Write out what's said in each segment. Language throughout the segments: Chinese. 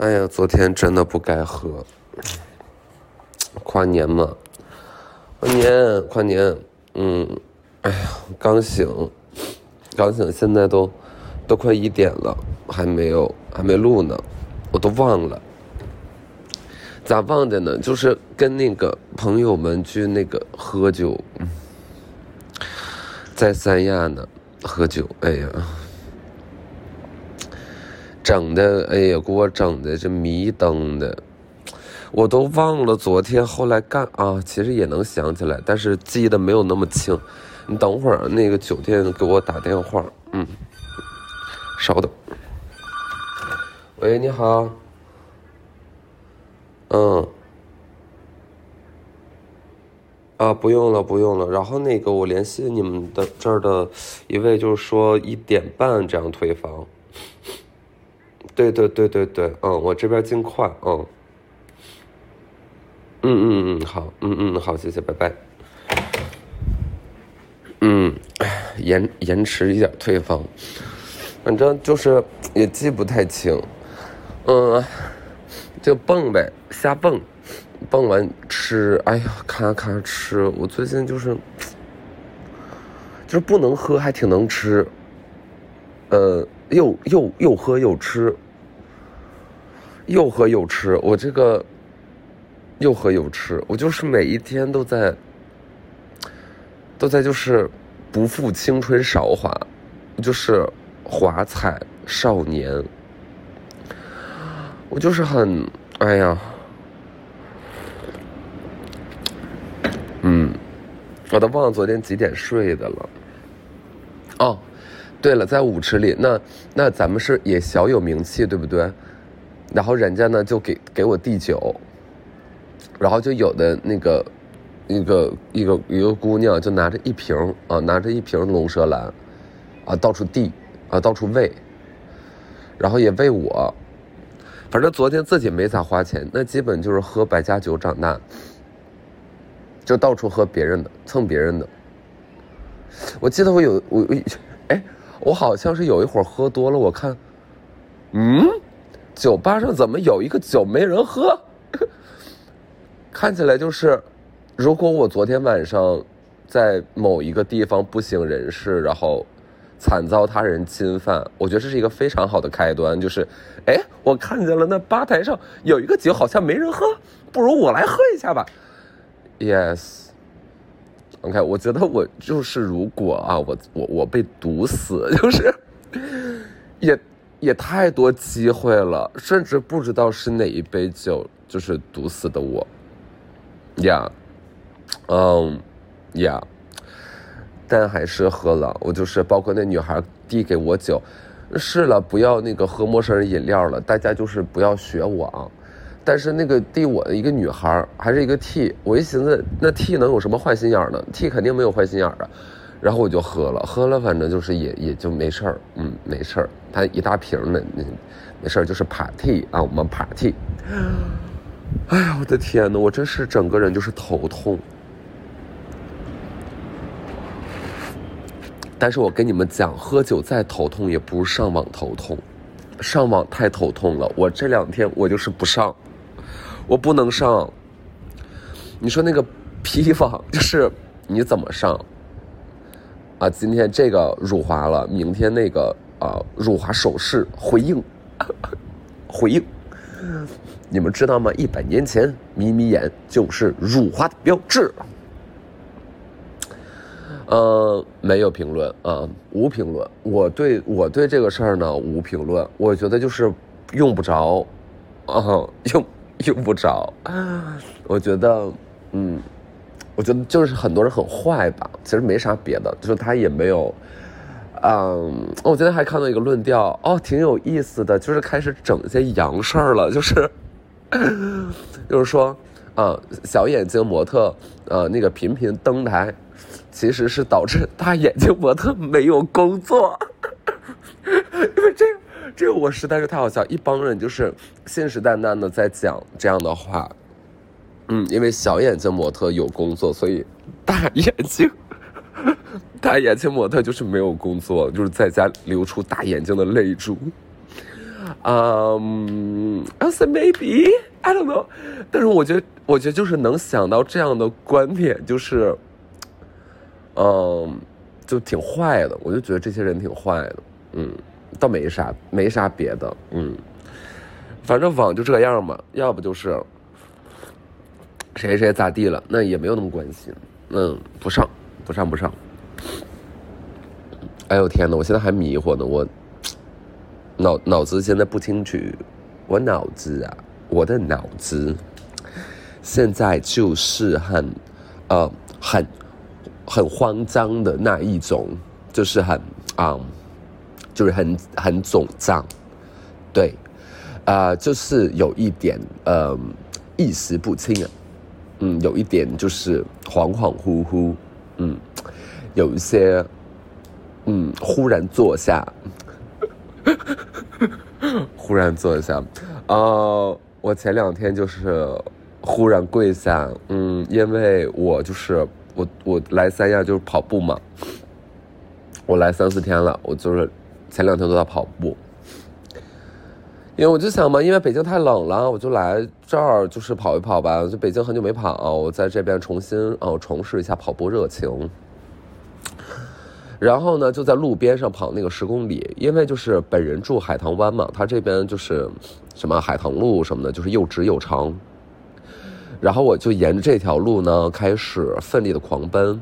哎呀，昨天真的不该喝。跨年嘛，跨年，跨年，嗯，哎呀，刚醒，刚醒，现在都都快一点了，还没有，还没录呢，我都忘了。咋忘的呢？就是跟那个朋友们去那个喝酒，在三亚呢，喝酒，哎呀。整的，哎呀，给我整的这迷瞪的，我都忘了昨天后来干啊，其实也能想起来，但是记得没有那么清。你等会儿，那个酒店给我打电话，嗯，稍等。喂，你好。嗯。啊，不用了，不用了。然后那个，我联系你们的这儿的一位，就是说一点半这样退房。对对对对对，嗯，我这边尽快，嗯，嗯嗯嗯，好，嗯嗯好，谢谢，拜拜。嗯，延延迟一点退房，反正就是也记不太清，嗯，就蹦呗，瞎蹦，蹦完吃，哎呀，咔咔吃，我最近就是，就是不能喝，还挺能吃，呃。又又又喝又吃，又喝又吃，我这个又喝又吃，我就是每一天都在都在就是不负青春韶华，就是华彩少年，我就是很哎呀，嗯，我都忘了昨天几点睡的了，哦。对了，在舞池里，那那咱们是也小有名气，对不对？然后人家呢就给给我递酒，然后就有的那个一个一个一个姑娘就拿着一瓶啊，拿着一瓶龙舌兰，啊到处递啊到处喂，然后也喂我，反正昨天自己没咋花钱，那基本就是喝百家酒长大，就到处喝别人的蹭别人的。我记得我有我哎。我好像是有一会儿喝多了，我看，嗯，酒吧上怎么有一个酒没人喝？看起来就是，如果我昨天晚上在某一个地方不省人事，然后惨遭他人侵犯，我觉得这是一个非常好的开端。就是，哎，我看见了那吧台上有一个酒，好像没人喝，不如我来喝一下吧。Yes。OK，我觉得我就是如果啊，我我我被毒死，就是也也太多机会了，甚至不知道是哪一杯酒就是毒死的我。呀，嗯，呀，但还是喝了。我就是包括那女孩递给我酒，是了，不要那个喝陌生人饮料了，大家就是不要学我啊。但是那个递我的一个女孩还是一个 T，我一寻思那 T 能有什么坏心眼呢？T 肯定没有坏心眼啊，然后我就喝了，喝了反正就是也也就没事儿，嗯，没事儿。他一大瓶的，那没事儿，就是 party 啊，我们 party。哎呀，我的天呐，我真是整个人就是头痛。但是我跟你们讲，喝酒再头痛也不如上网头痛，上网太头痛了。我这两天我就是不上。我不能上。你说那个批发就是你怎么上？啊，今天这个辱华了，明天那个啊辱华手势回应，回应。你们知道吗？一百年前，眯眯眼就是辱华的标志。呃，没有评论啊，无评论。我对我对这个事儿呢，无评论。我觉得就是用不着，啊，用。用不着，我觉得，嗯，我觉得就是很多人很坏吧，其实没啥别的，就是他也没有，嗯，我今天还看到一个论调，哦，挺有意思的，就是开始整一些洋事儿了，就是，就是说，啊，小眼睛模特，呃，那个频频登台，其实是导致大眼睛模特没有工作，因为这。这我实在是太好笑，一帮人就是信誓旦旦的在讲这样的话，嗯，因为小眼睛模特有工作，所以大眼睛大眼睛模特就是没有工作，就是在家流出大眼睛的泪珠。嗯，I say maybe I don't know，但是我觉得，我觉得就是能想到这样的观点，就是，嗯，就挺坏的。我就觉得这些人挺坏的，嗯，倒没啥，没啥别的，嗯，反正网就这样嘛，要不就是谁谁咋地了，那也没有那么关心，嗯，不上，不上，不上。哎呦天呐，我现在还迷糊呢，我。脑脑子现在不清楚，我脑子啊，我的脑子现在就是很呃很很慌张的那一种，就是很啊，就是很很肿胀，对，啊，就是有一点呃意识不清啊，嗯，有一点就是恍恍惚惚，嗯，有一些嗯忽然坐下。忽然坐下，呃，我前两天就是忽然跪下，嗯，因为我就是我我来三亚就是跑步嘛，我来三四天了，我就是前两天都在跑步，因为我就想嘛，因为北京太冷了，我就来这儿就是跑一跑吧，就北京很久没跑，我在这边重新哦重拾一下跑步热情。然后呢，就在路边上跑那个十公里，因为就是本人住海棠湾嘛，他这边就是什么海棠路什么的，就是又直又长。然后我就沿着这条路呢，开始奋力的狂奔。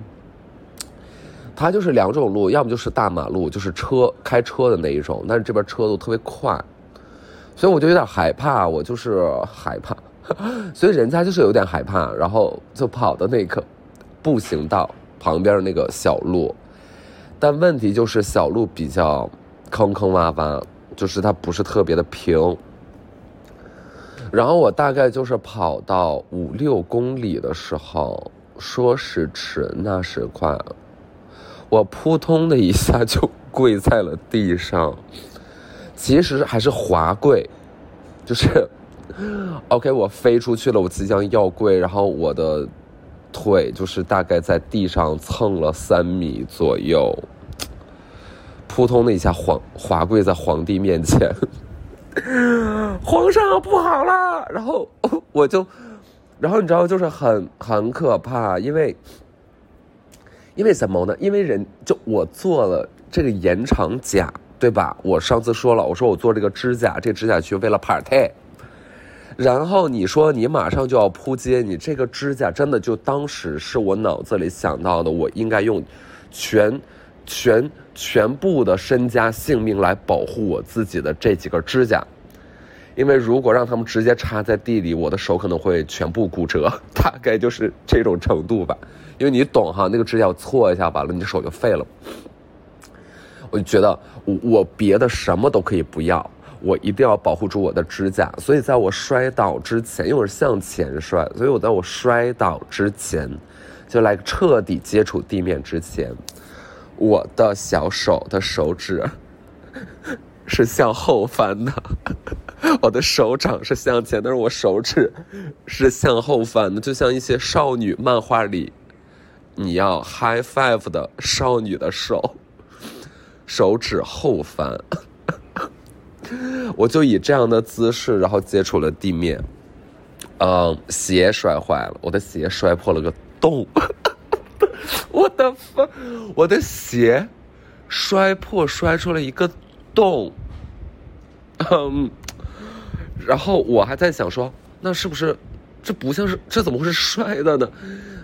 它就是两种路，要么就是大马路，就是车开车的那一种，但是这边车都特别快，所以我就有点害怕，我就是害怕，所以人家就是有点害怕，然后就跑到那个步行道旁边那个小路。但问题就是小路比较坑坑洼洼，就是它不是特别的平。然后我大概就是跑到五六公里的时候，说时迟那时快，我扑通的一下就跪在了地上，其实还是滑跪，就是 OK，我飞出去了，我即将要跪，然后我的。腿就是大概在地上蹭了三米左右，扑通的一下皇滑跪在皇帝面前，皇上不好了！然后我就，然后你知道就是很很可怕，因为因为什么呢？因为人就我做了这个延长甲，对吧？我上次说了，我说我做这个指甲，这指甲去为了 party。然后你说你马上就要扑街，你这个指甲真的就当时是我脑子里想到的，我应该用全全全部的身家性命来保护我自己的这几个指甲，因为如果让他们直接插在地里，我的手可能会全部骨折，大概就是这种程度吧。因为你懂哈，那个指甲搓一下完了，你的手就废了。我就觉得我我别的什么都可以不要。我一定要保护住我的指甲，所以在我摔倒之前，因为我是向前摔，所以我在我摔倒之前，就来彻底接触地面之前，我的小手的手指 是向后翻的，我的手掌是向前，但是我手指是向后翻的，就像一些少女漫画里你要 high five 的少女的手，手指后翻。我就以这样的姿势，然后接触了地面，嗯，鞋摔坏了，我的鞋摔破了个洞，我的妈，我的鞋摔破，摔出了一个洞，嗯，然后我还在想说，那是不是这不像是这怎么会是摔的呢？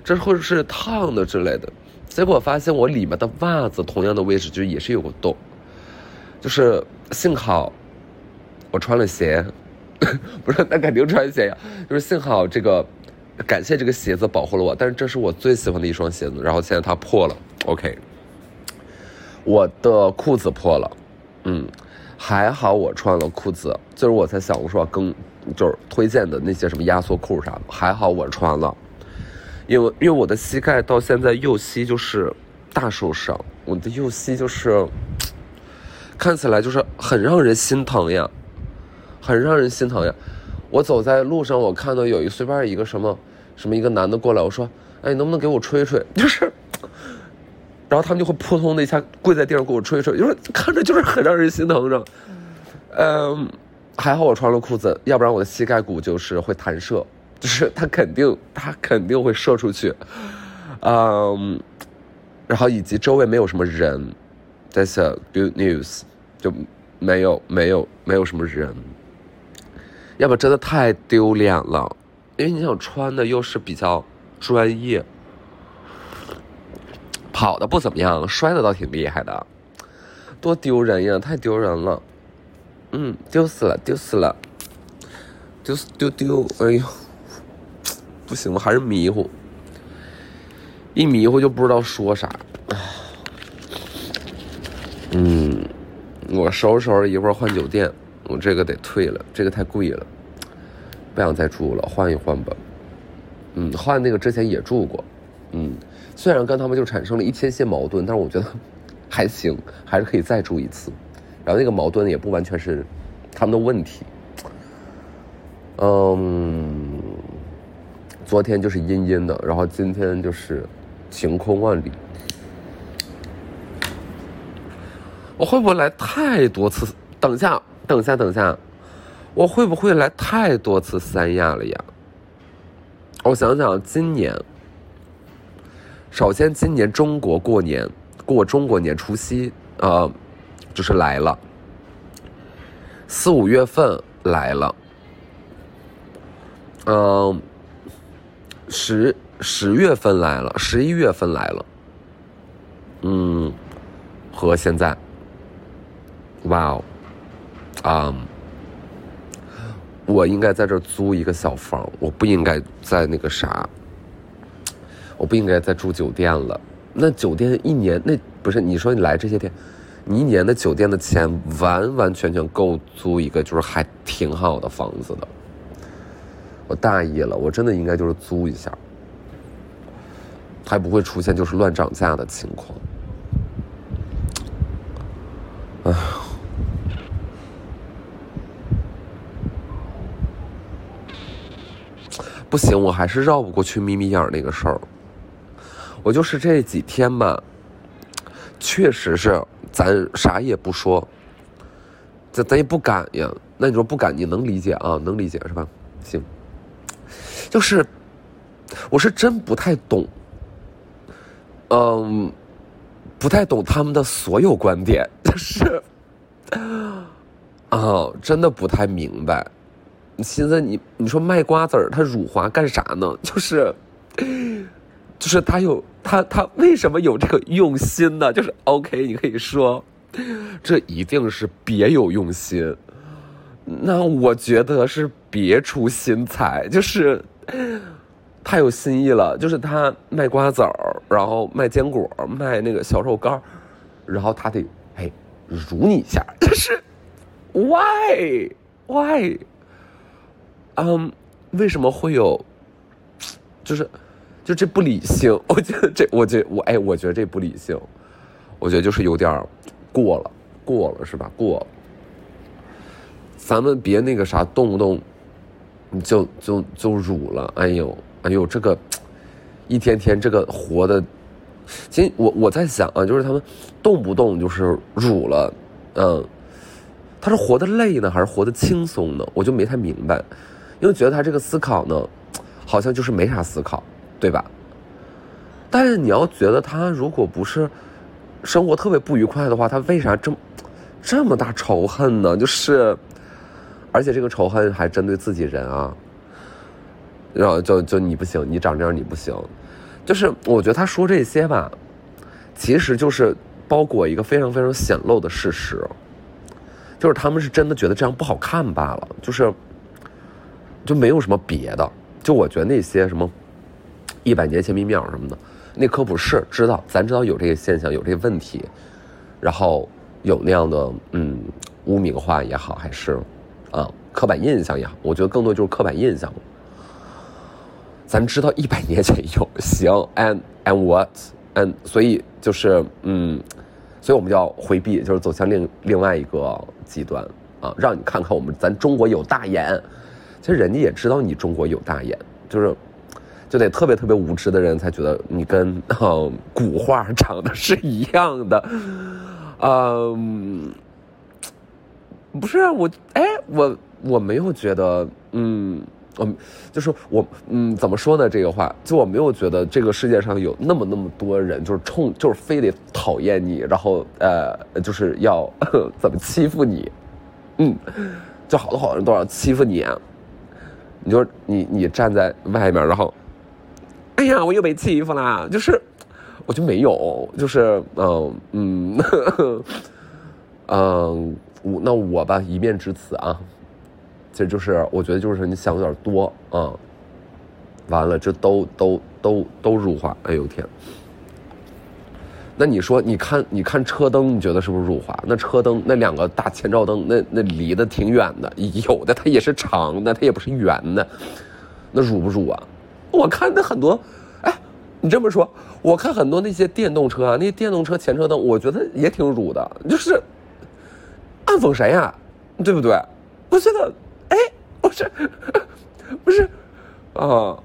这会是烫的之类的？结果发现我里面的袜子同样的位置就也是有个洞，就是幸好。我穿了鞋，不是那肯定穿鞋呀。就是幸好这个，感谢这个鞋子保护了我。但是这是我最喜欢的一双鞋子，然后现在它破了。OK，我的裤子破了，嗯，还好我穿了裤子。就是我在小红书上更就是推荐的那些什么压缩裤啥的，还好我穿了，因为因为我的膝盖到现在右膝就是大受伤，我的右膝就是看起来就是很让人心疼呀。很让人心疼呀！我走在路上，我看到有一随便一个什么什么一个男的过来，我说：“哎，能不能给我吹吹？” 就是，然后他们就会扑通的一下跪在地上给我吹吹，就是看着就是很让人心疼着。嗯，还好我穿了裤子，要不然我的膝盖骨就是会弹射，就是他肯定他肯定会射出去，嗯，然后以及周围没有什么人，That's a good news，就没有没有没有什么人，要不真的太丢脸了，因为你想穿的又是比较专业，跑的不怎么样，摔的倒挺厉害的，多丢人呀，太丢人了。嗯，丢死了，丢死了，丢死丢丢！哎呦，不行，我还是迷糊，一迷糊就不知道说啥。嗯，我收拾收拾，一会儿换酒店，我这个得退了，这个太贵了，不想再住了，换一换吧。嗯，换那个之前也住过，嗯，虽然跟他们就产生了一千些矛盾，但是我觉得还行，还是可以再住一次。然后那个矛盾也不完全是他们的问题，嗯，昨天就是阴阴的，然后今天就是晴空万里。我会不会来太多次？等下，等下，等下，我会不会来太多次三亚了呀？我想想，今年，首先今年中国过年过中国年除夕啊。就是来了，四五月份来了，嗯，十十月份来了，十一月份来了，嗯，和现在，哇哦，啊，我应该在这租一个小房，我不应该在那个啥，我不应该再住酒店了。那酒店一年，那不是你说你来这些天。你一年的酒店的钱完完全全够租一个就是还挺好的房子的。我大意了，我真的应该就是租一下，还不会出现就是乱涨价的情况。哎呀，不行，我还是绕不过去眯眯眼那个事儿。我就是这几天吧，确实是。咱啥也不说，咱咱也不敢呀。那你说不敢，你能理解啊？能理解是吧？行，就是，我是真不太懂，嗯，不太懂他们的所有观点，就是，啊，真的不太明白。你寻思你，你说卖瓜子儿，他辱华干啥呢？就是。就是他有他他为什么有这个用心呢？就是 OK，你可以说，这一定是别有用心。那我觉得是别出心裁，就是太有新意了。就是他卖瓜子儿，然后卖坚果，卖那个小肉干儿然后他得哎辱你一下，就是 Why Why？嗯，为什么会有？就是。就这不理性，我觉得这，我觉我哎，我觉得这不理性，我觉得就是有点过了，过了是吧？过，咱们别那个啥，动不动就就就辱了，哎呦哎呦，这个一天天这个活的，其实我我在想啊，就是他们动不动就是辱了，嗯，他是活的累呢，还是活的轻松呢？我就没太明白，因为觉得他这个思考呢，好像就是没啥思考。对吧？但是你要觉得他如果不是生活特别不愉快的话，他为啥这么这么大仇恨呢？就是，而且这个仇恨还针对自己人啊。然后就就你不行，你长这样你不行。就是我觉得他说这些吧，其实就是包裹一个非常非常显露的事实，就是他们是真的觉得这样不好看罢了。就是就没有什么别的。就我觉得那些什么。一百年前密庙什么的，那科普是知道，咱知道有这个现象，有这个问题，然后有那样的嗯污名化也好，还是啊刻板印象也好，我觉得更多就是刻板印象。咱知道一百年前有行，and and what，and 所以就是嗯，所以我们就要回避，就是走向另另外一个极端啊，让你看看我们咱中国有大眼，其实人家也知道你中国有大眼，就是。就得特别特别无知的人才觉得你跟古画长得是一样的，嗯，不是我，哎，我我没有觉得，嗯，嗯，就是我，嗯，怎么说呢？这个话，就我没有觉得这个世界上有那么那么多人，就是冲，就是非得讨厌你，然后呃，就是要 怎么欺负你，嗯，就好多好多人都要欺负你，你就你你站在外面，然后，哎呀，我又被欺负啦，就是，我就没有，就是嗯嗯嗯。我那我吧一面之词啊，其实就是我觉得就是你想有点多啊，完了这都都都都乳化，哎呦天！那你说你看你看车灯，你觉得是不是辱华？那车灯那两个大前照灯，那那离得挺远的，有的它也是长的，它也不是圆的，那辱不辱啊？我看那很多，哎，你这么说，我看很多那些电动车啊，那些电动车前车灯，我觉得也挺辱的，就是。暗讽谁呀？对不对？我觉得，哎，不是，不是，啊。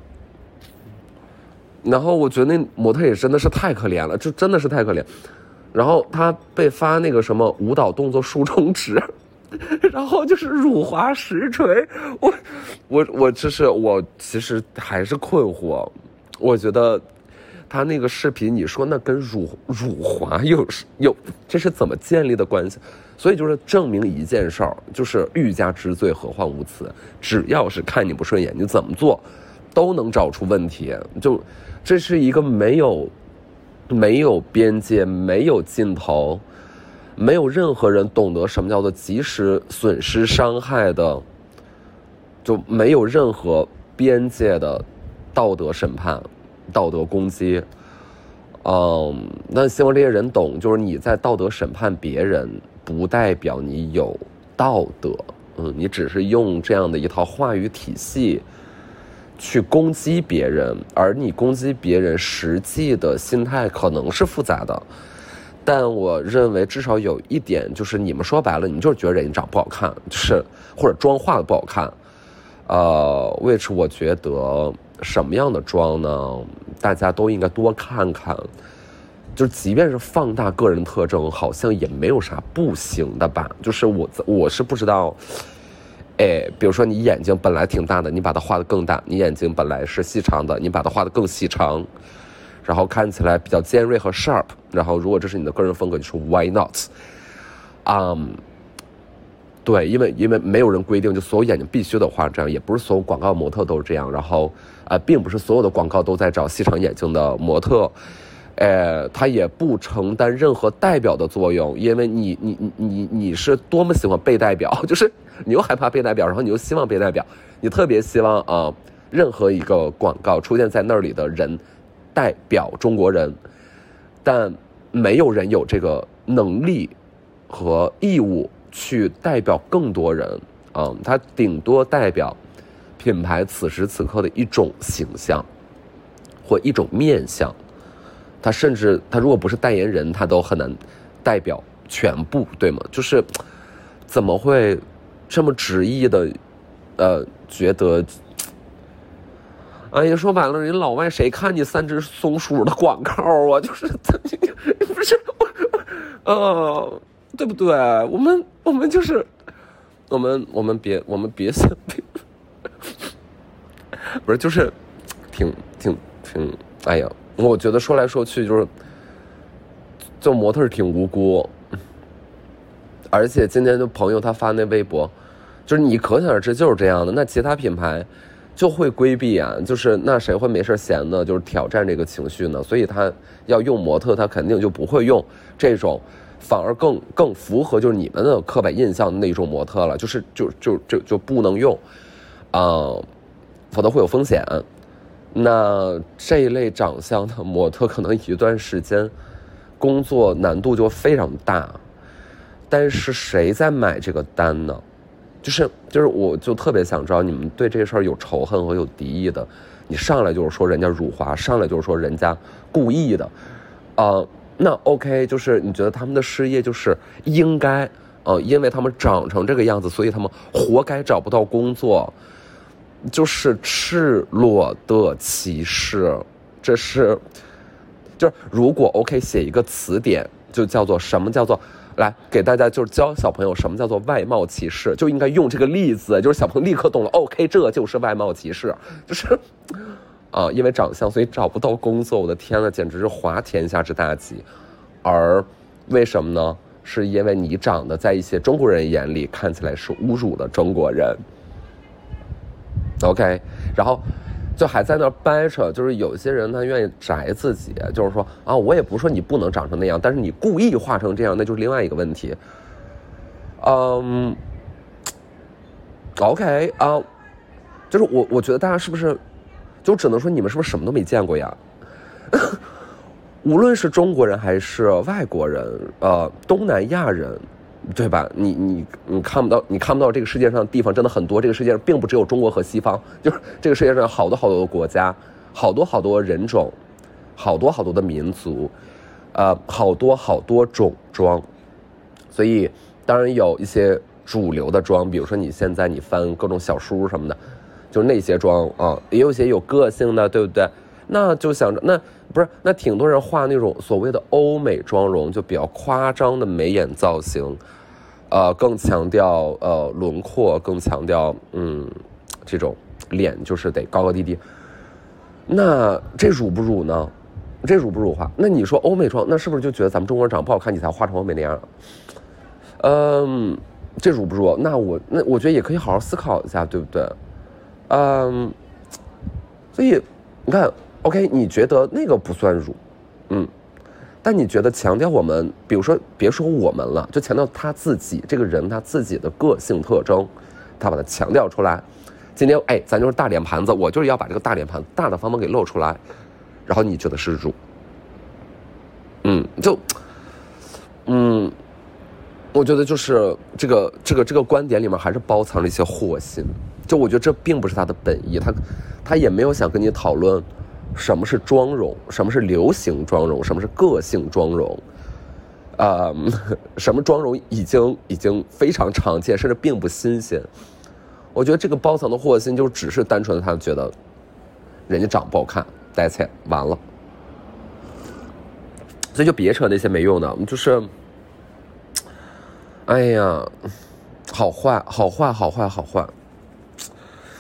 然后我觉得那模特也真的是太可怜了，就真的是太可怜。然后他被发那个什么舞蹈动作竖中指，然后就是辱华实锤。我，我，我就是我，其实还是困惑。我觉得。他那个视频，你说那跟辱辱华有有，这是怎么建立的关系？所以就是证明一件事儿，就是欲加之罪，何患无辞。只要是看你不顺眼，你怎么做，都能找出问题。就这是一个没有没有边界、没有尽头、没有任何人懂得什么叫做及时损失伤害的，就没有任何边界的道德审判。道德攻击，嗯，那希望这些人懂，就是你在道德审判别人，不代表你有道德，嗯，你只是用这样的一套话语体系去攻击别人，而你攻击别人实际的心态可能是复杂的，但我认为至少有一点就是，你们说白了，你就是觉得人家长不好看，就是或者妆化的不好看，呃，which 我觉得。什么样的妆呢？大家都应该多看看，就即便是放大个人特征，好像也没有啥不行的吧。就是我我是不知道，哎，比如说你眼睛本来挺大的，你把它画的更大；你眼睛本来是细长的，你把它画的更细长，然后看起来比较尖锐和 sharp。然后如果这是你的个人风格，就是 why not？嗯。对，因为因为没有人规定，就所有眼睛必须得画这样，也不是所有广告模特都是这样。然后，呃，并不是所有的广告都在找细长眼睛的模特，呃，他也不承担任何代表的作用，因为你你你你你是多么喜欢被代表，就是你又害怕被代表，然后你又希望被代表，你特别希望啊，任何一个广告出现在那里的人代表中国人，但没有人有这个能力和义务。去代表更多人，嗯，他顶多代表品牌此时此刻的一种形象或一种面相，他甚至他如果不是代言人，他都很难代表全部，对吗？就是怎么会这么执意的，呃，觉得，哎呀，说白了，人老外谁看你三只松鼠的广告啊？就是曾经 不是我，呃。对不对？我们我们就是，我们我们别我们别想，不是就是，挺挺挺，哎呀，我觉得说来说去就是，做模特挺无辜，而且今天就朋友他发那微博，就是你可想而知就是这样的。那其他品牌就会规避啊，就是那谁会没事闲的，就是挑战这个情绪呢？所以他要用模特，他肯定就不会用这种。反而更更符合就是你们的刻板印象的那种模特了，就是就就就就不能用，啊，否则会有风险。那这一类长相的模特，可能一段时间工作难度就非常大。但是谁在买这个单呢？就是就是，我就特别想知道你们对这事儿有仇恨和有敌意的，你上来就是说人家辱华，上来就是说人家故意的，啊。那 OK，就是你觉得他们的事业就是应该，呃，因为他们长成这个样子，所以他们活该找不到工作，就是赤裸的歧视。这是，就是如果 OK 写一个词典，就叫做什么叫做来给大家就是教小朋友什么叫做外貌歧视，就应该用这个例子，就是小朋友立刻懂了。OK，这就是外貌歧视，就是啊，因为长相所以找不到工作。我的天呐，简直是滑天下之大稽。而为什么呢？是因为你长得在一些中国人眼里看起来是侮辱了中国人。OK，然后。就还在那掰扯，就是有些人他愿意宅自己，就是说啊，我也不是说你不能长成那样，但是你故意画成这样，那就是另外一个问题。嗯，OK 啊，就是我我觉得大家是不是，就只能说你们是不是什么都没见过呀？无论是中国人还是外国人，呃，东南亚人。对吧？你你你看不到，你看不到这个世界上的地方真的很多。这个世界上并不只有中国和西方，就是这个世界上好多好多的国家，好多好多人种，好多好多的民族，呃，好多好多种妆。所以当然有一些主流的妆，比如说你现在你翻各种小书什么的，就那些妆啊，也有些有个性的，对不对？那就想着，那不是那挺多人画那种所谓的欧美妆容，就比较夸张的眉眼造型。呃，更强调呃轮廓，更强调嗯，这种脸就是得高高低低。那这辱不辱呢？这辱不辱化？那你说欧美妆，那是不是就觉得咱们中国人长得不好看，你才画成欧美那样？嗯，这辱不辱？那我那我觉得也可以好好思考一下，对不对？嗯，所以你看，OK，你觉得那个不算辱？嗯。但你觉得强调我们，比如说别说我们了，就强调他自己这个人他自己的个性特征，他把它强调出来。今天哎，咱就是大脸盘子，我就是要把这个大脸盘大大方方给露出来。然后你觉得是辱？嗯，就嗯，我觉得就是这个这个这个观点里面还是包藏了一些祸心。就我觉得这并不是他的本意，他他也没有想跟你讨论。什么是妆容？什么是流行妆容？什么是个性妆容？啊，什么妆容已经已经非常常见，甚至并不新鲜。我觉得这个包藏的祸心就只是单纯的他觉得人家长不好看，带钱完了，所以就别扯那些没用的，就是，哎呀，好坏，好坏，好坏，好坏。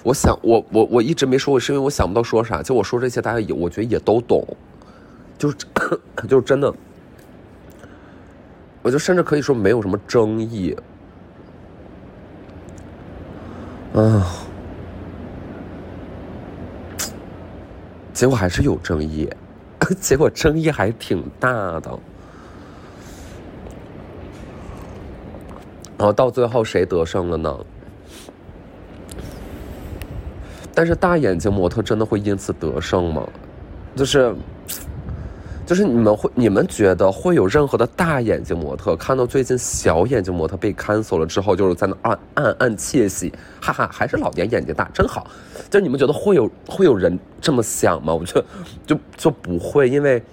我想，我我我一直没说过，是因为我想不到说啥。就我说这些，大家也我觉得也都懂，就是 就是真的，我就甚至可以说没有什么争议。啊，结果还是有争议，结果争议还挺大的。然后到最后谁得胜了呢？但是大眼睛模特真的会因此得胜吗？就是，就是你们会，你们觉得会有任何的大眼睛模特看到最近小眼睛模特被 cancel 了之后，就是在那暗暗暗窃喜，哈哈，还是老年眼睛大真好。就你们觉得会有会有人这么想吗？我觉得就就不会，因为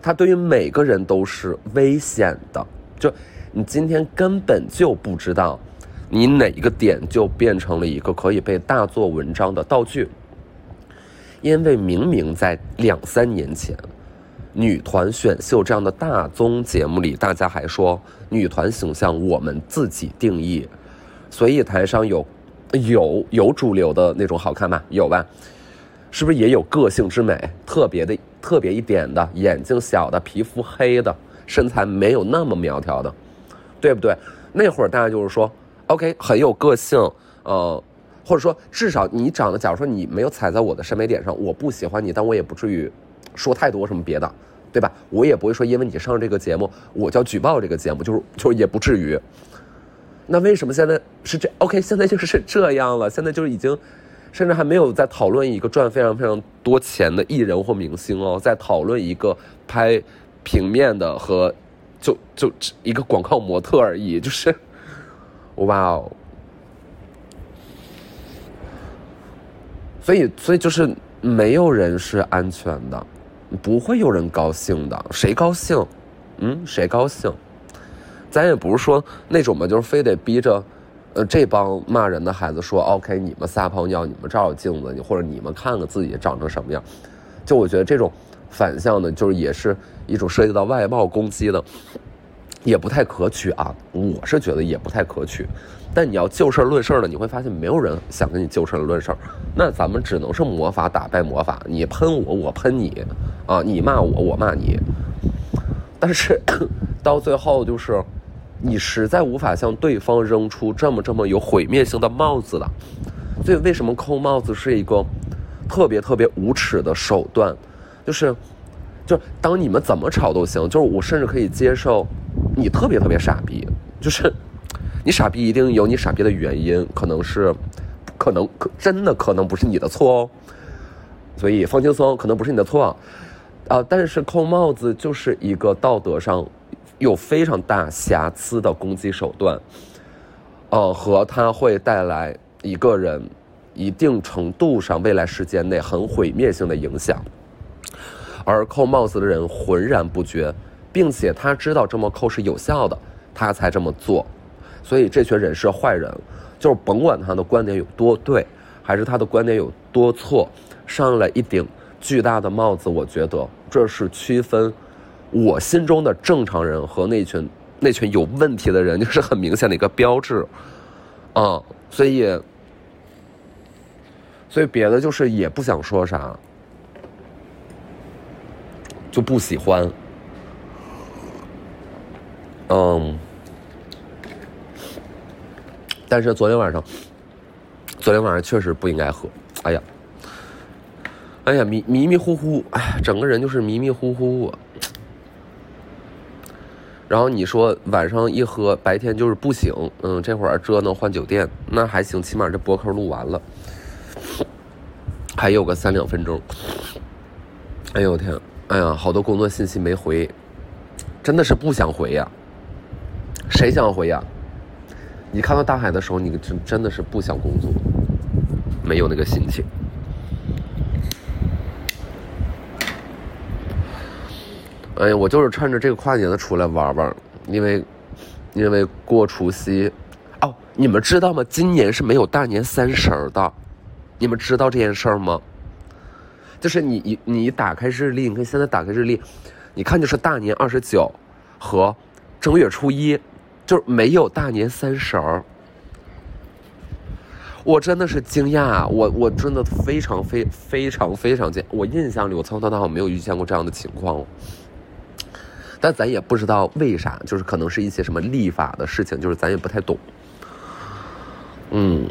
他对于每个人都是危险的。就你今天根本就不知道。你哪一个点就变成了一个可以被大做文章的道具？因为明明在两三年前，女团选秀这样的大综节目里，大家还说女团形象我们自己定义，所以台上有有有主流的那种好看吗？有吧？是不是也有个性之美？特别的特别一点的，眼睛小的，皮肤黑的，身材没有那么苗条的，对不对？那会儿大家就是说。OK，很有个性，呃，或者说至少你长得，假如说你没有踩在我的审美点上，我不喜欢你，但我也不至于说太多什么别的，对吧？我也不会说因为你上这个节目，我就要举报这个节目，就是就是也不至于。那为什么现在是这？OK，现在就是这样了，现在就是已经，甚至还没有在讨论一个赚非常非常多钱的艺人或明星哦，在讨论一个拍平面的和就就一个广告模特而已，就是。哇哦！所以，所以就是没有人是安全的，不会有人高兴的。谁高兴？嗯，谁高兴？咱也不是说那种嘛，就是非得逼着，呃，这帮骂人的孩子说：“OK，你们撒泡尿，你们照照镜子，或者你们看看自己长成什么样。”就我觉得这种反向的，就是也是一种涉及到外貌攻击的。也不太可取啊。我是觉得也不太可取。但你要就事论事的，你会发现没有人想跟你就事论事那咱们只能是魔法打败魔法，你喷我，我喷你，啊，你骂我，我骂你。但是 到最后就是，你实在无法向对方扔出这么这么有毁灭性的帽子了。所以为什么扣帽子是一个特别特别无耻的手段？就是，就当你们怎么吵都行，就是我甚至可以接受你特别特别傻逼，就是。你傻逼一定有你傻逼的原因，可能是，可能可真的可能不是你的错哦，所以放轻松，可能不是你的错，啊，但是扣帽子就是一个道德上有非常大瑕疵的攻击手段，呃，和它会带来一个人一定程度上未来时间内很毁灭性的影响，而扣帽子的人浑然不觉，并且他知道这么扣是有效的，他才这么做。所以这群人是坏人，就是甭管他的观点有多对，还是他的观点有多错，上来一顶巨大的帽子，我觉得这是区分我心中的正常人和那群那群有问题的人，就是很明显的一个标志，啊，所以，所以别的就是也不想说啥，就不喜欢，嗯。但是昨天晚上，昨天晚上确实不应该喝。哎呀，哎呀，迷迷迷糊糊，哎，整个人就是迷迷糊糊。然后你说晚上一喝，白天就是不醒。嗯，这会儿折腾换酒店，那还行，起码这博客录完了，还有个三两分钟。哎呦我天，哎呀，好多工作信息没回，真的是不想回呀。谁想回呀？你看到大海的时候，你真真的是不想工作，没有那个心情。哎呀，我就是趁着这个跨年的出来玩玩，因为因为过除夕。哦，你们知道吗？今年是没有大年三十的，你们知道这件事儿吗？就是你你你打开日历，你看现在打开日历，你看就是大年二十九和正月初一。就是没有大年三十儿，我真的是惊讶，我我真的非常非非常非常惊，我印象里我从头到尾没有遇见过这样的情况，但咱也不知道为啥，就是可能是一些什么立法的事情，就是咱也不太懂。嗯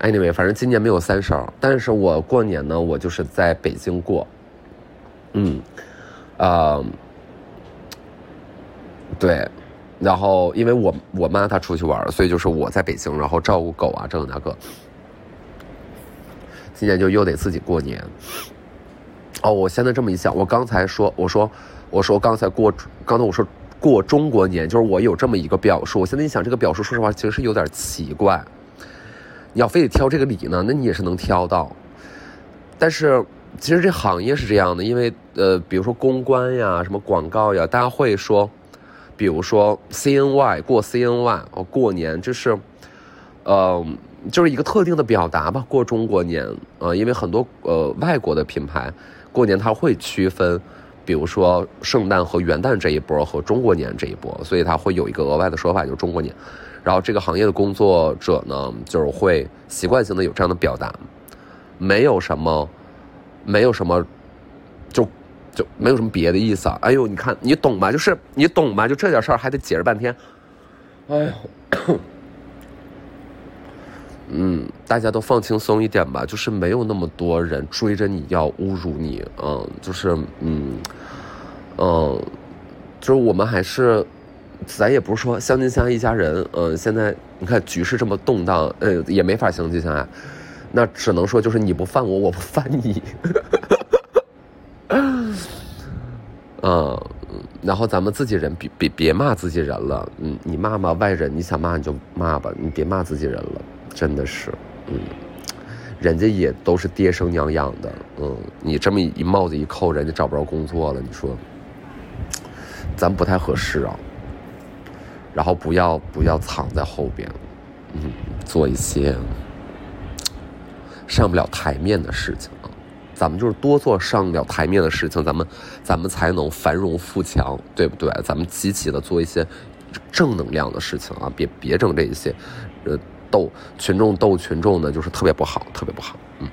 ，anyway，反正今年没有三十儿，但是我过年呢，我就是在北京过，嗯，啊，对。然后，因为我我妈她出去玩，所以就是我在北京，然后照顾狗啊，这个那个。今年就又得自己过年。哦，我现在这么一想，我刚才说，我说，我说刚才过，刚才我说过中国年，就是我有这么一个表述。我现在一想，这个表述说实话其实是有点奇怪。你要非得挑这个理呢，那你也是能挑到。但是其实这行业是这样的，因为呃，比如说公关呀，什么广告呀，大家会说。比如说 CNY 过 CNY 哦，过年这是，呃，就是一个特定的表达吧。过中国年呃，因为很多呃外国的品牌过年它会区分，比如说圣诞和元旦这一波和中国年这一波，所以它会有一个额外的说法，就是中国年。然后这个行业的工作者呢，就是会习惯性的有这样的表达，没有什么，没有什么，就。没有什么别的意思啊！哎呦，你看，你懂吧？就是你懂吧？就这点事儿还得解释半天。哎呦，嗯，大家都放轻松一点吧，就是没有那么多人追着你要侮辱你，嗯，就是嗯嗯，就是我们还是，咱也不是说相亲相爱一家人，嗯，现在你看局势这么动荡，呃，也没法相亲相爱，那只能说就是你不犯我，我不犯你。嗯，然后咱们自己人别别别骂自己人了，嗯，你骂骂外人，你想骂你就骂吧，你别骂自己人了，真的是，嗯，人家也都是爹生娘养的，嗯，你这么一帽子一扣，人家找不着工作了，你说，咱不太合适啊，然后不要不要藏在后边，嗯，做一些上不了台面的事情，咱们就是多做上不了台面的事情，咱们咱们才能繁荣富强，对不对？咱们积极的做一些正能量的事情啊，别别整这一些，呃，斗群众斗群众的，就是特别不好，特别不好，嗯。